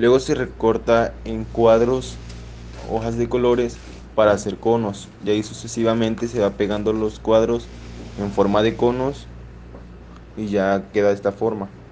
Luego se recorta en cuadros hojas de colores para hacer conos y ahí sucesivamente se va pegando los cuadros en forma de conos y ya queda de esta forma.